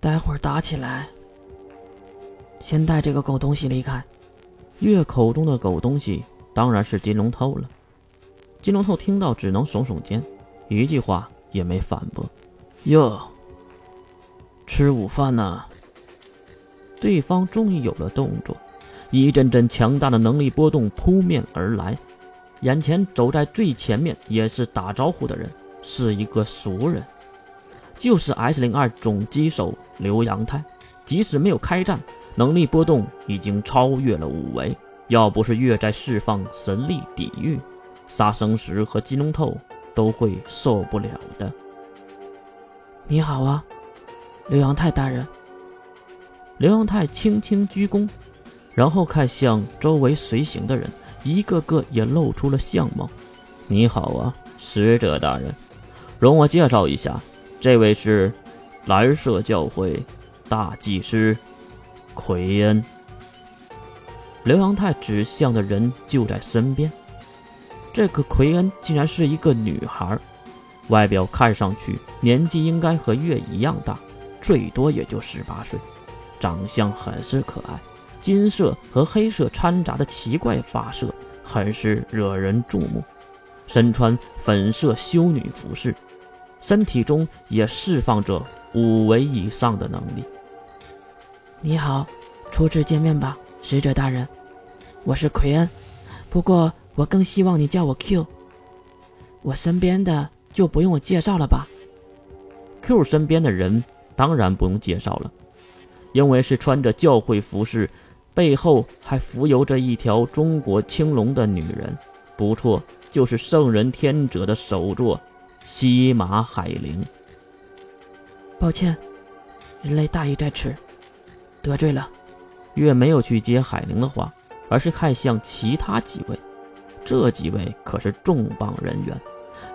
待会儿打起来，先带这个狗东西离开。月口中的狗东西当然是金龙头了。金龙头听到只能耸耸肩，一句话也没反驳。哟，吃午饭呢？对方终于有了动作，一阵阵强大的能力波动扑面而来。眼前走在最前面也是打招呼的人，是一个熟人，就是 S 零二总机手刘阳泰。即使没有开战，能力波动已经超越了五维。要不是月在释放神力抵御，杀生石和金龙透都会受不了的。你好啊，刘阳泰大人。刘阳泰轻轻鞠躬，然后看向周围随行的人。一个个也露出了相貌。你好啊，使者大人，容我介绍一下，这位是蓝色教会大祭司奎恩。刘阳泰指向的人就在身边。这个奎恩竟然是一个女孩，外表看上去年纪应该和月一样大，最多也就十八岁，长相很是可爱。金色和黑色掺杂的奇怪发色，很是惹人注目。身穿粉色修女服饰，身体中也释放着五维以上的能力。你好，初次见面吧，使者大人，我是奎恩，不过我更希望你叫我 Q。我身边的就不用我介绍了吧？Q 身边的人当然不用介绍了，因为是穿着教会服饰。背后还浮游着一条中国青龙的女人，不错，就是圣人天者的首座西马海灵。抱歉，人类大义在此，得罪了。月没有去接海灵的话，而是看向其他几位。这几位可是重磅人员，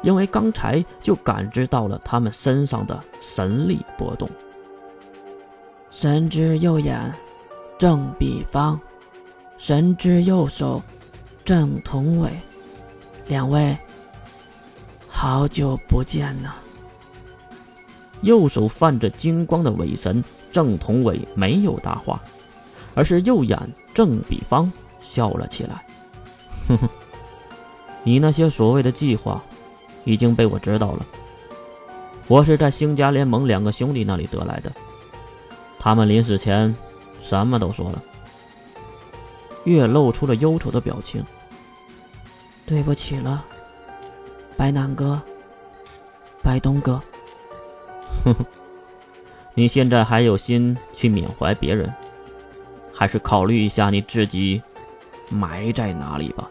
因为刚才就感知到了他们身上的神力波动。神之右眼。郑比方，神之右手，郑同伟，两位，好久不见呐。右手泛着金光的伟神郑同伟没有答话，而是右眼郑比方笑了起来。哼哼，你那些所谓的计划，已经被我知道了。我是在星家联盟两个兄弟那里得来的，他们临死前。什么都说了，月露出了忧愁的表情。对不起了，白南哥，白东哥。哼哼，你现在还有心去缅怀别人，还是考虑一下你自己埋在哪里吧。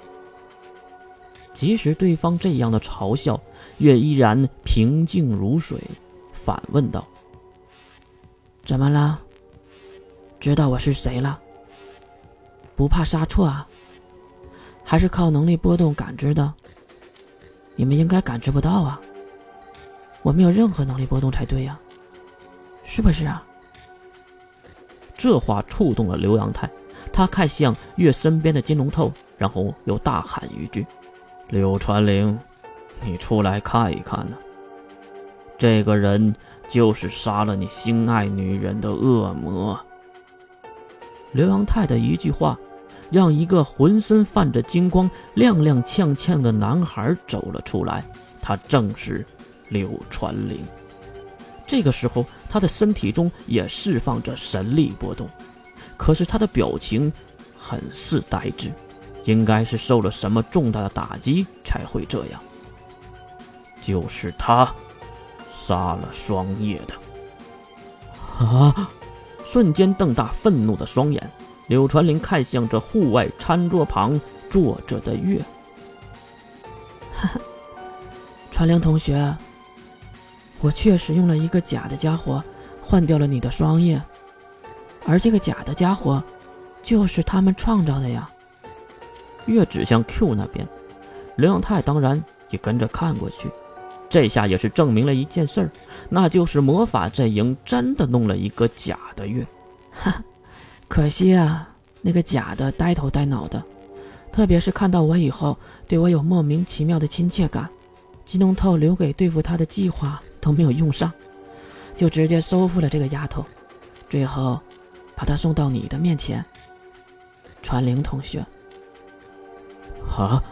即使对方这样的嘲笑，月依然平静如水，反问道：“怎么了？”知道我是谁了？不怕杀错啊？还是靠能力波动感知的？你们应该感知不到啊！我没有任何能力波动才对呀，是不是啊？这话触动了刘阳泰，他看向月身边的金龙头，然后又大喊一句：“柳传灵，你出来看一看呢！这个人就是杀了你心爱女人的恶魔。”刘阳泰的一句话，让一个浑身泛着金光、踉踉跄跄的男孩走了出来。他正是柳传灵。这个时候，他的身体中也释放着神力波动，可是他的表情很是呆滞，应该是受了什么重大的打击才会这样。就是他，杀了双叶的。啊！瞬间瞪大愤怒的双眼，柳传林看向这户外餐桌旁坐着的月。哈哈，传良同学，我确实用了一个假的家伙换掉了你的双叶，而这个假的家伙，就是他们创造的呀。月指向 Q 那边，刘永泰当然也跟着看过去。这下也是证明了一件事儿，那就是魔法阵营真的弄了一个假的月。哈哈，可惜啊，那个假的呆头呆脑的，特别是看到我以后，对我有莫名其妙的亲切感。金龙透留给对付他的计划都没有用上，就直接收复了这个丫头，最后把她送到你的面前。传灵同学。啊！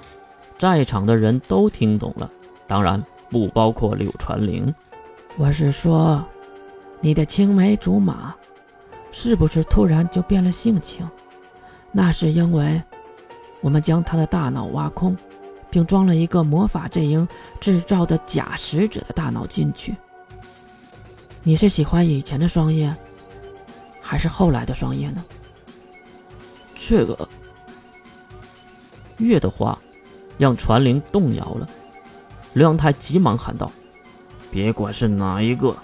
在场的人都听懂了，当然不包括柳传灵。我是说，你的青梅竹马，是不是突然就变了性情？那是因为我们将他的大脑挖空，并装了一个魔法阵营制造的假使者的大脑进去。你是喜欢以前的双叶，还是后来的双叶呢？这个月的话，让传灵动摇了。刘阳泰急忙喊道：“别管是哪一个，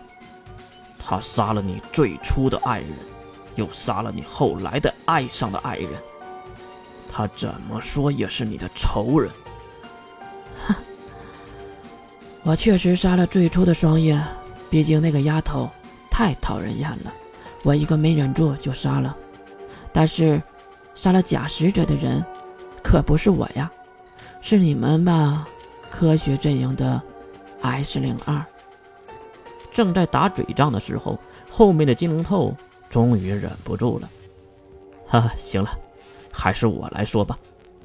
他杀了你最初的爱人，又杀了你后来的爱上的爱人，他怎么说也是你的仇人。”哼，我确实杀了最初的双叶。毕竟那个丫头太讨人厌了，我一个没忍住就杀了。但是，杀了假使者的人可不是我呀，是你们吧？科学阵营的 S 零二。正在打嘴仗的时候，后面的金龙透终于忍不住了。哈，行了，还是我来说吧。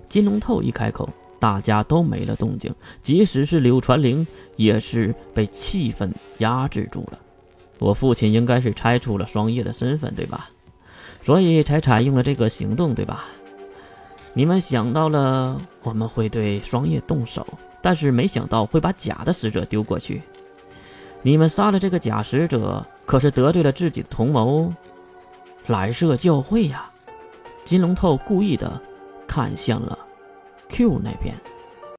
金龙透一开口。大家都没了动静，即使是柳传灵也是被气氛压制住了。我父亲应该是猜出了双叶的身份，对吧？所以才采用了这个行动，对吧？你们想到了我们会对双叶动手，但是没想到会把假的使者丢过去。你们杀了这个假使者，可是得罪了自己的同谋蓝色教会呀！金龙透故意的看向了。Q 那边。